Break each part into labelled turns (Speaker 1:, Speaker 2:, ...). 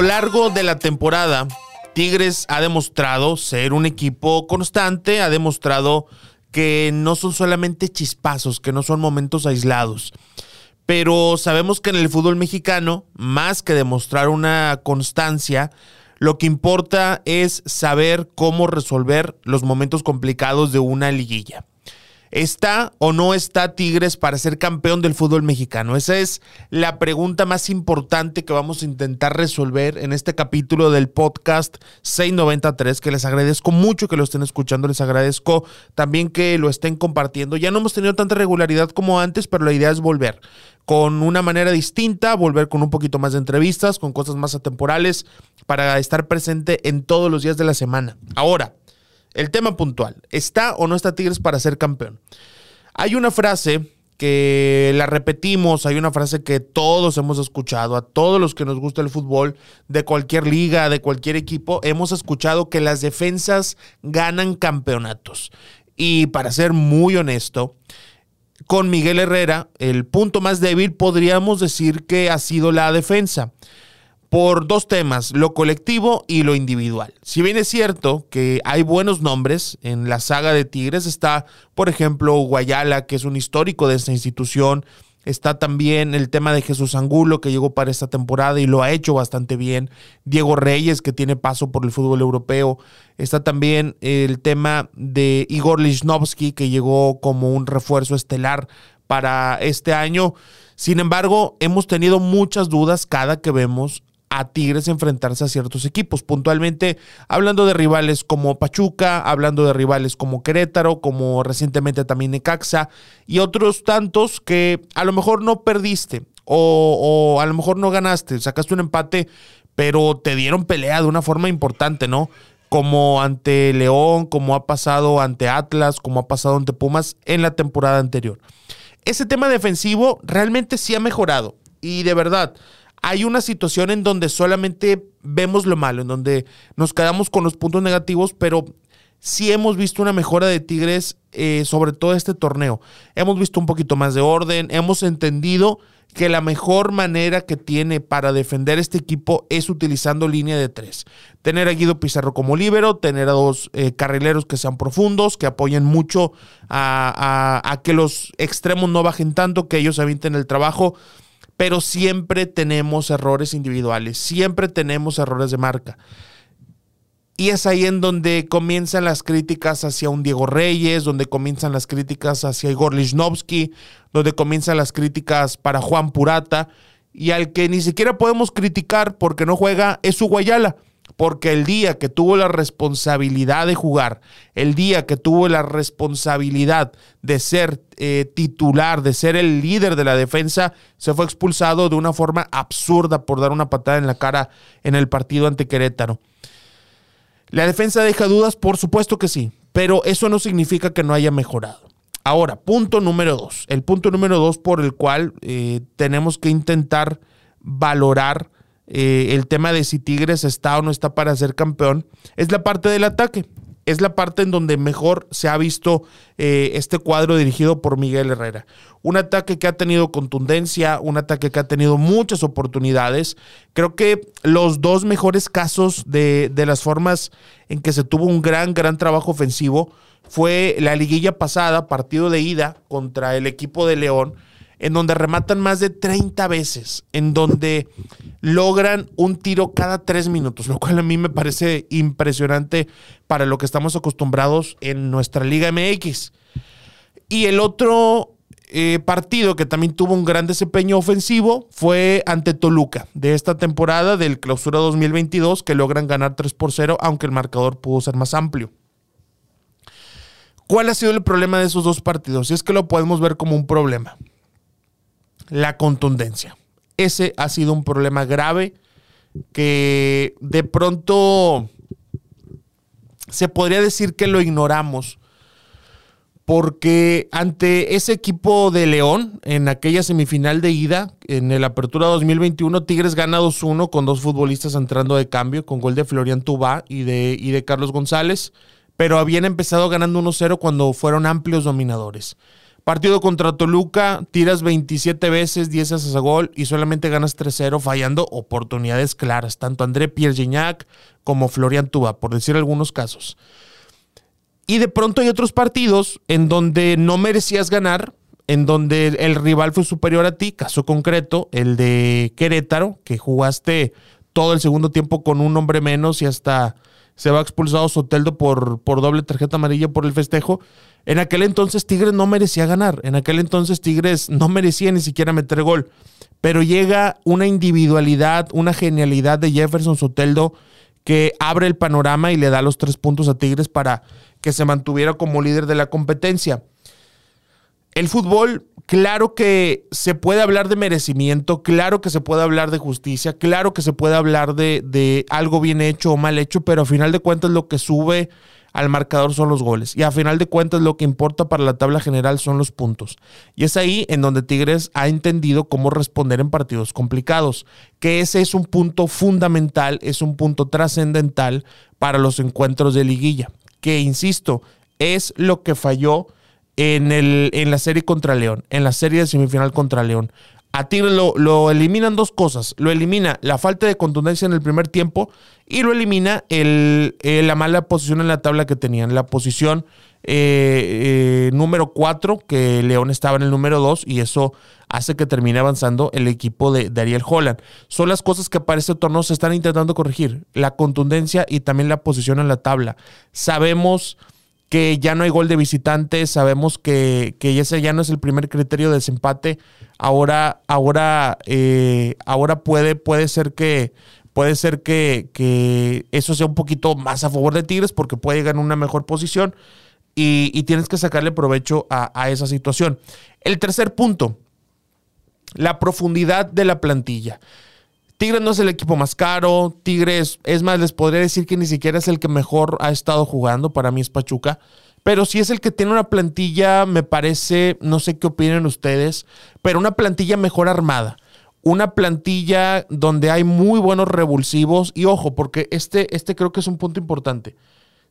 Speaker 1: Lo largo de la temporada, Tigres ha demostrado ser un equipo constante, ha demostrado que no son solamente chispazos, que no son momentos aislados. Pero sabemos que en el fútbol mexicano, más que demostrar una constancia, lo que importa es saber cómo resolver los momentos complicados de una liguilla. ¿Está o no está Tigres para ser campeón del fútbol mexicano? Esa es la pregunta más importante que vamos a intentar resolver en este capítulo del podcast 693, que les agradezco mucho que lo estén escuchando, les agradezco también que lo estén compartiendo. Ya no hemos tenido tanta regularidad como antes, pero la idea es volver con una manera distinta, volver con un poquito más de entrevistas, con cosas más atemporales, para estar presente en todos los días de la semana. Ahora, el tema puntual, ¿está o no está Tigres para ser campeón? Hay una frase que la repetimos, hay una frase que todos hemos escuchado, a todos los que nos gusta el fútbol, de cualquier liga, de cualquier equipo, hemos escuchado que las defensas ganan campeonatos. Y para ser muy honesto, con Miguel Herrera, el punto más débil podríamos decir que ha sido la defensa por dos temas, lo colectivo y lo individual. Si bien es cierto que hay buenos nombres en la saga de Tigres, está, por ejemplo, Guayala, que es un histórico de esta institución. Está también el tema de Jesús Angulo, que llegó para esta temporada y lo ha hecho bastante bien. Diego Reyes, que tiene paso por el fútbol europeo. Está también el tema de Igor Lichnowsky, que llegó como un refuerzo estelar para este año. Sin embargo, hemos tenido muchas dudas cada que vemos a Tigres enfrentarse a ciertos equipos. Puntualmente, hablando de rivales como Pachuca, hablando de rivales como Querétaro, como recientemente también Necaxa y otros tantos que a lo mejor no perdiste o, a lo mejor no ganaste, sacaste un empate, pero te dieron pelea de una forma importante, ¿no? Como ante León, como ha pasado ante Atlas, como ha pasado ante Pumas en la temporada anterior. Ese tema defensivo realmente sí ha mejorado y de verdad hay una situación en donde solamente vemos lo malo, en donde nos quedamos con los puntos negativos, pero sí hemos visto una mejora de Tigres, eh, sobre todo este torneo. Hemos visto un poquito más de orden, hemos entendido que la mejor manera que tiene para defender este equipo es utilizando línea de tres. Tener a Guido Pizarro como líbero, tener a dos eh, carrileros que sean profundos, que apoyen mucho a, a, que los extremos no bajen tanto, que ellos avienten el trabajo pero siempre tenemos errores individuales, siempre tenemos errores de marca. Y es ahí en donde comienzan las críticas hacia un Diego Reyes, donde comienzan las críticas hacia Igor Lichnowsky, donde comienzan las críticas para Juan Purata, y al que ni siquiera podemos criticar porque no juega es Guayala porque el día que tuvo la responsabilidad de jugar, el día que tuvo la responsabilidad de ser eh, titular, de ser el líder de la defensa, se fue expulsado de una forma absurda por dar una patada en la cara en el partido ante Querétaro. ¿La defensa deja dudas? Por supuesto que sí, pero eso no significa que no haya mejorado. Ahora, punto número dos. El punto número dos por el cual eh, tenemos que intentar valorar eh, el tema de si Tigres está o no está para ser campeón, es la parte del ataque. Es la parte en donde mejor se ha visto eh, este cuadro dirigido por Miguel Herrera. Un ataque que ha tenido contundencia, un ataque que ha tenido muchas oportunidades. Creo que los dos mejores casos de, de las formas en que se tuvo un gran, gran trabajo ofensivo fue la liguilla pasada, partido de ida contra el equipo de León, en donde rematan más de 30 veces, en donde logran un tiro cada tres minutos, lo cual a mí me parece impresionante para lo que estamos acostumbrados en nuestra Liga MX. Y el otro eh, partido que también tuvo un gran desempeño ofensivo fue ante Toluca de esta temporada del clausura 2022 que logran ganar 3 por 0 aunque el marcador pudo ser más amplio. ¿Cuál ha sido el problema de esos dos partidos? Y es que lo podemos ver como un problema la contundencia. Ese ha sido un problema grave que de pronto se podría decir que lo ignoramos porque ante ese equipo de León, en aquella semifinal de ida, en el Apertura 2021, Tigres gana 2-1 con dos futbolistas entrando de cambio, con gol de Florian Tubá y de, y de Carlos González, pero habían empezado ganando 1-0 cuando fueron amplios dominadores. Partido contra Toluca, tiras 27 veces, 10 haces a gol y solamente ganas 3-0 fallando oportunidades claras, tanto André Pierre como Florian Tuba, por decir algunos casos. Y de pronto hay otros partidos en donde no merecías ganar, en donde el rival fue superior a ti, caso concreto, el de Querétaro, que jugaste todo el segundo tiempo con un hombre menos y hasta se va expulsado Soteldo por, por doble tarjeta amarilla por el festejo. En aquel entonces Tigres no merecía ganar. En aquel entonces Tigres no merecía ni siquiera meter gol. Pero llega una individualidad, una genialidad de Jefferson Soteldo que abre el panorama y le da los tres puntos a Tigres para que se mantuviera como líder de la competencia. El fútbol, claro que se puede hablar de merecimiento, claro que se puede hablar de justicia, claro que se puede hablar de, de algo bien hecho o mal hecho, pero a final de cuentas lo que sube al marcador son los goles. Y a final de cuentas lo que importa para la tabla general son los puntos. Y es ahí en donde Tigres ha entendido cómo responder en partidos complicados, que ese es un punto fundamental, es un punto trascendental para los encuentros de liguilla, que insisto, es lo que falló en, el, en la serie contra León, en la serie de semifinal contra León. A Tigres lo, eliminan dos cosas. Lo elimina la falta de contundencia en el primer tiempo y lo elimina el, eh, la mala posición en la tabla que tenían. La posición eh, eh, número 4, que León estaba en el número 2 y eso hace que termine avanzando el equipo de, de, Ariel Holland. Son las cosas que para este torneo se están intentando corregir. La contundencia y también la posición en la tabla. Sabemos que ya no hay gol de visitantes, sabemos que, que ese ya no es el primer criterio de desempate, ahora, ahora, eh, ahora puede, puede ser que puede ser que, que, eso sea un poquito más a favor de Tigres porque puede llegar en una mejor posición y, tienes que sacarle provecho a esa situación. El tercer punto, la profundidad de la plantilla. Tigres no es el equipo más caro. Tigres, es más, les podría decir que ni siquiera es el que mejor ha estado jugando. Para mí es Pachuca. Pero sí es el que tiene una plantilla, me parece, no sé qué opinen ustedes, pero una plantilla mejor armada. Una plantilla donde hay muy buenos revulsivos. Y ojo, porque este, este creo que es un punto importante.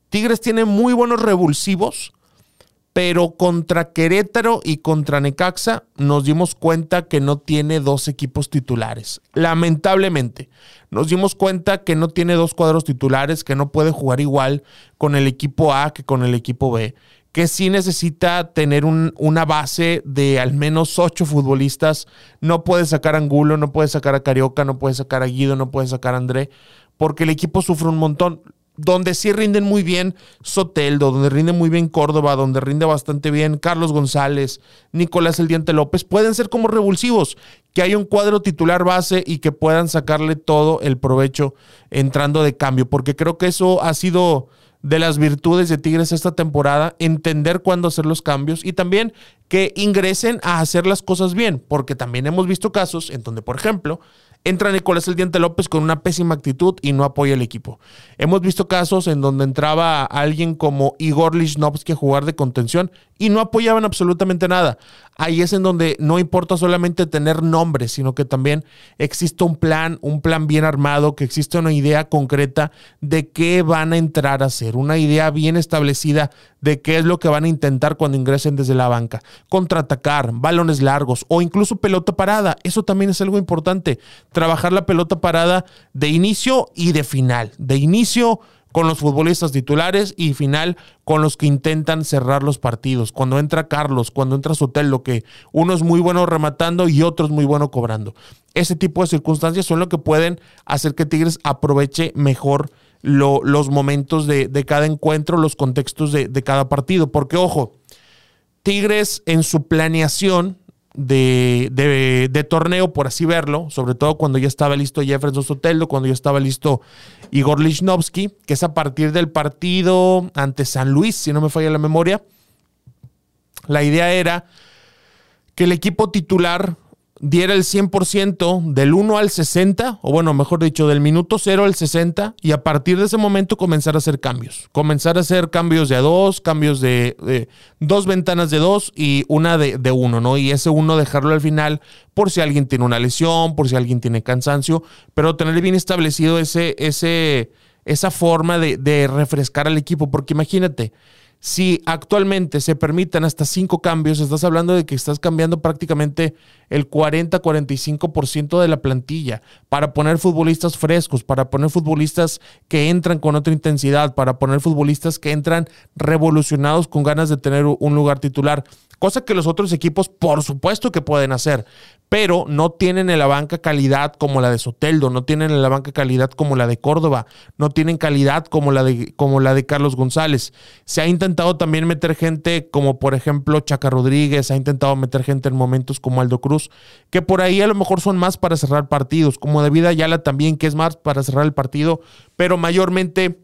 Speaker 1: Tigres tiene muy buenos revulsivos pero contra Querétaro y contra Necaxa nos dimos cuenta que no tiene dos equipos titulares. Lamentablemente, nos dimos cuenta que no tiene dos cuadros titulares, que no puede jugar igual con el equipo A que con el equipo B, que sí necesita tener una base de al menos ocho futbolistas. No puede sacar a Angulo, no puede sacar a Carioca, no puede sacar a Guido, no puede sacar a André, porque el equipo sufre un montón donde sí rinden muy bien Soteldo, donde rinde muy bien Córdoba, donde rinde bastante bien Carlos González, Nicolás El Diente López, pueden ser como revulsivos, que haya un cuadro titular base y que puedan sacarle todo el provecho entrando de cambio, porque creo que eso ha sido de las virtudes de Tigres esta temporada, entender cuándo hacer los cambios y también que ingresen a hacer las cosas bien, porque también hemos visto casos en donde, por ejemplo, entra Nicolás El Diente López con una pésima actitud y no apoya al equipo. Hemos visto casos en donde entraba alguien como Igor Lichnowsky a jugar de contención y no apoyaban absolutamente nada. Ahí es en donde no importa solamente tener nombres, sino que también existe un plan, un plan bien armado, que existe una idea concreta de qué van a entrar a hacer, una idea bien establecida de qué es lo que van a intentar cuando ingresen desde la banca. Contraatacar, balones largos o incluso pelota parada. Eso también es algo importante. Trabajar la pelota parada de inicio y de final. De inicio con los futbolistas titulares y final con los que intentan cerrar los partidos. Cuando entra Carlos, cuando entra Sotelo, que uno es muy bueno rematando y otro es muy bueno cobrando. Ese tipo de circunstancias son lo que pueden hacer que Tigres aproveche mejor los momentos de, cada encuentro, los contextos de, de cada partido. Porque, ojo, Tigres en su planeación de, torneo, por así verlo, sobre todo cuando ya estaba listo Jefferson Sotelo, cuando ya estaba listo Igor Lichnowsky, que es a partir del partido ante San Luis, si no me falla la memoria. La idea era que el equipo titular diera el 100% del 1 al 60, o bueno, mejor dicho, del minuto 0 al 60, y a partir de ese momento comenzar a hacer cambios. Comenzar a hacer cambios de a dos, cambios de, dos ventanas de dos y una de, uno, ¿no? Y ese uno dejarlo al final por si alguien tiene una lesión, por si alguien tiene cansancio, pero tener bien establecido ese, ese, esa forma de, de refrescar al equipo, porque imagínate, si actualmente se permiten hasta cinco cambios, estás hablando de que estás cambiando prácticamente el 40-45% de la plantilla para poner futbolistas frescos, para poner futbolistas que entran con otra intensidad, para poner futbolistas que entran revolucionados con ganas de tener un lugar titular cosa que los otros equipos por supuesto que pueden hacer, pero no tienen en la banca calidad como la de Soteldo, no tienen en la banca calidad como la de Córdoba, no tienen calidad como la de, como la de Carlos González. Se ha intentado también meter gente como por ejemplo Chaca Rodríguez, ha intentado meter gente en momentos como Aldo Cruz, que por ahí a lo mejor son más para cerrar partidos, como David Ayala también, que es más para cerrar el partido, pero mayormente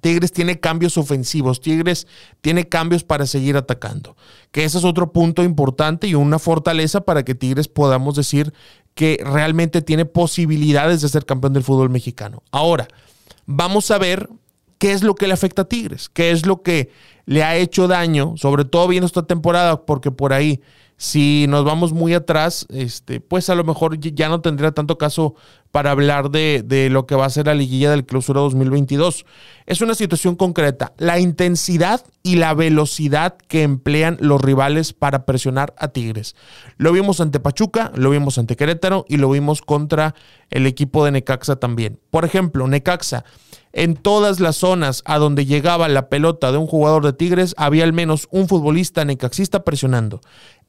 Speaker 1: Tigres tiene cambios ofensivos, Tigres tiene cambios para seguir atacando, que ese es otro punto importante y una fortaleza para que Tigres podamos decir que realmente tiene posibilidades de ser campeón del fútbol mexicano. Ahora, vamos a ver qué es lo que le afecta a Tigres, qué es lo que le ha hecho daño, sobre todo viendo esta temporada, porque por ahí si nos vamos muy atrás, este, pues a lo mejor ya no tendría tanto caso para hablar de, de, lo que va a ser la liguilla del clausura 2022. Es una situación concreta. La intensidad y la velocidad que emplean los rivales para presionar a Tigres. Lo vimos ante Pachuca, lo vimos ante Querétaro y lo vimos contra el equipo de Necaxa también. Por ejemplo, Necaxa. En todas las zonas a donde llegaba la pelota de un jugador de Tigres, había al menos un futbolista necaxista presionando.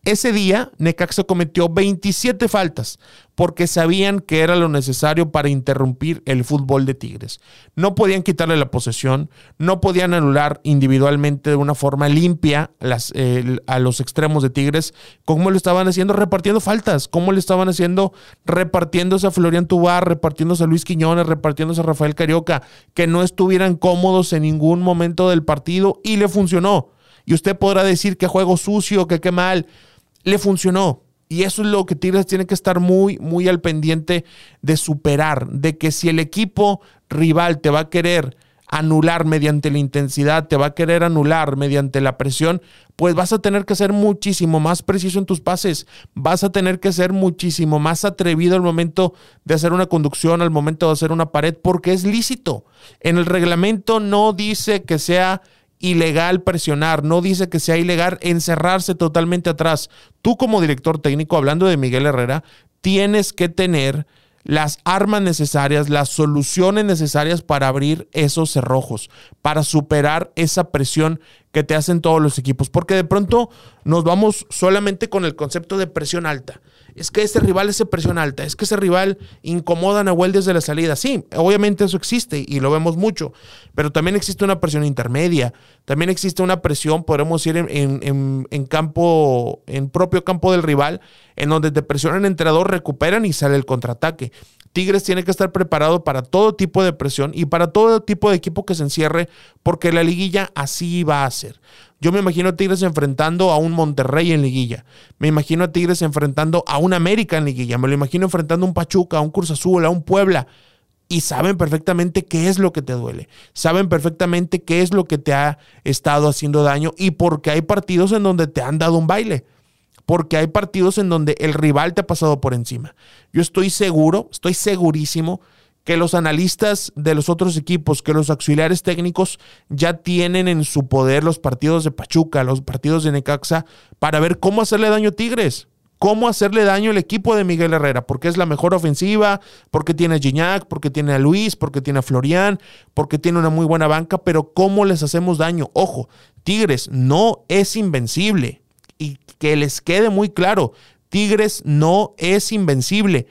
Speaker 1: Ese día, Necaxa cometió 27 faltas porque sabían que era lo necesario para interrumpir el fútbol de Tigres. No podían quitarle la posesión, no podían anular individualmente de una forma limpia a los extremos de Tigres, como lo estaban haciendo repartiendo faltas, como lo estaban haciendo repartiéndose a Florian Tubar, repartiéndose a Luis Quiñones, repartiéndose a Rafael Carioca, que no estuvieran cómodos en ningún momento del partido y le funcionó. Y usted podrá decir que juego sucio, que qué mal le funcionó. Y eso es lo que Tigres tiene que estar muy, muy al pendiente de superar, de que si el equipo rival te va a querer anular mediante la intensidad, te va a querer anular mediante la presión, pues vas a tener que ser muchísimo más preciso en tus pases, vas a tener que ser muchísimo más atrevido al momento de hacer una conducción, al momento de hacer una pared, porque es lícito. En el reglamento no dice que sea ilegal presionar, no dice que sea ilegal encerrarse totalmente atrás. Tú como director técnico, hablando de Miguel Herrera, tienes que tener las armas necesarias, las soluciones necesarias para abrir esos cerrojos, para superar esa presión que te hacen todos los equipos, porque de pronto nos vamos solamente con el concepto de presión alta es que ese rival es presión alta, es que ese rival incomoda a Nahuel desde la salida. Sí, obviamente eso existe y lo vemos mucho, pero también existe una presión intermedia, también existe una presión, podemos ir en, en, campo, en propio campo del rival, en donde te presionan entre recuperan y sale el contraataque. Tigres tiene que estar preparado para todo tipo de presión y para todo tipo de equipo que se encierre, porque la liguilla así va a ser. Yo me imagino a Tigres enfrentando a un Monterrey en liguilla. Me imagino a Tigres enfrentando a un América en liguilla. Me lo imagino enfrentando a un Pachuca, a un Cruz Azul, a un Puebla. Y saben perfectamente qué es lo que te duele. Saben perfectamente qué es lo que te ha estado haciendo daño y porque hay partidos en donde te han dado un baile. Porque hay partidos en donde el rival te ha pasado por encima. Yo estoy seguro, estoy segurísimo que los analistas de los otros equipos, que los auxiliares técnicos ya tienen en su poder los partidos de Pachuca, los partidos de Necaxa, para ver cómo hacerle daño a Tigres, cómo hacerle daño al equipo de Miguel Herrera, porque es la mejor ofensiva, porque tiene a Gignac, porque tiene a Luis, porque tiene a Florian, porque tiene una muy buena banca, pero cómo les hacemos daño. Ojo, Tigres no es invencible y que les quede muy claro, Tigres no es invencible,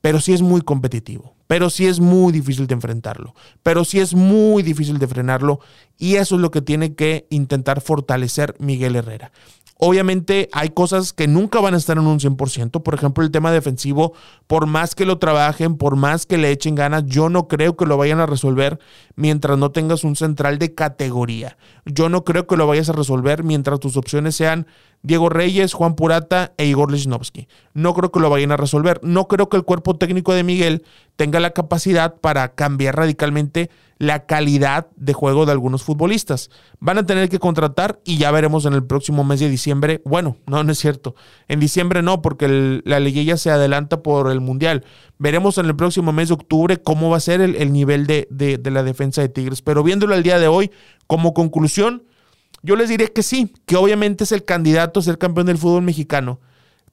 Speaker 1: pero sí es muy competitivo pero sí es muy difícil de enfrentarlo, pero sí es muy difícil de frenarlo y eso es lo que tiene que intentar fortalecer Miguel Herrera. Obviamente hay cosas que nunca van a estar en un 100%. Por ejemplo, el tema defensivo, por más que lo trabajen, por más que le echen ganas, yo no creo que lo vayan a resolver mientras no tengas un central de categoría. Yo no creo que lo vayas a resolver mientras tus opciones sean Diego Reyes, Juan Purata e Igor Lichnowsky. No creo que lo vayan a resolver. No creo que el cuerpo técnico de Miguel tenga la capacidad para cambiar radicalmente la calidad de juego de algunos futbolistas. Van a tener que contratar y ya veremos en el próximo mes de diciembre. Bueno, no, no es cierto. En diciembre no, porque la liguilla se adelanta por el Mundial. Veremos en el próximo mes de octubre cómo va a ser el, nivel de, de la defensa de Tigres. Pero viéndolo al día de hoy, como conclusión, yo les diré que sí, que obviamente es el candidato a ser campeón del fútbol mexicano.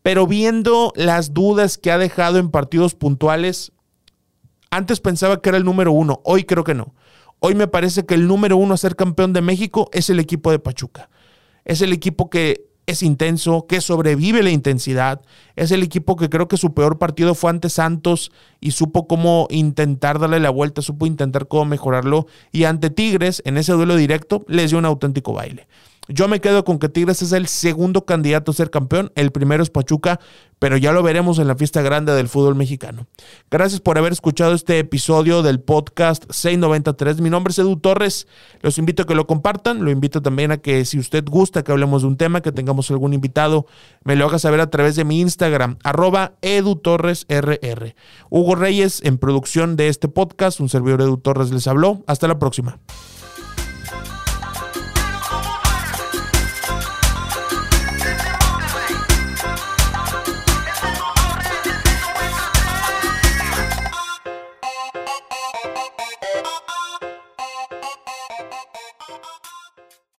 Speaker 1: Pero viendo las dudas que ha dejado en partidos puntuales, antes pensaba que era el número uno, hoy creo que no. Hoy me parece que el número uno a ser campeón de México es el equipo de Pachuca. Es el equipo que es intenso, que sobrevive la intensidad. Es el equipo que creo que su peor partido fue ante Santos y supo cómo intentar darle la vuelta, supo intentar cómo mejorarlo. Y ante Tigres, en ese duelo directo, les dio un auténtico baile. Yo me quedo con que Tigres es el segundo candidato a ser campeón. El primero es Pachuca, pero ya lo veremos en la fiesta grande del fútbol mexicano. Gracias por haber escuchado este episodio del podcast 693. Mi nombre es Edu Torres. Los invito a que lo compartan. Lo invito también a que si usted gusta que hablemos de un tema, que tengamos algún invitado, me lo haga saber a través de mi Instagram, arroba edutorresrr. Hugo Reyes en producción de este podcast. Un servidor Edu Torres les habló. Hasta la próxima.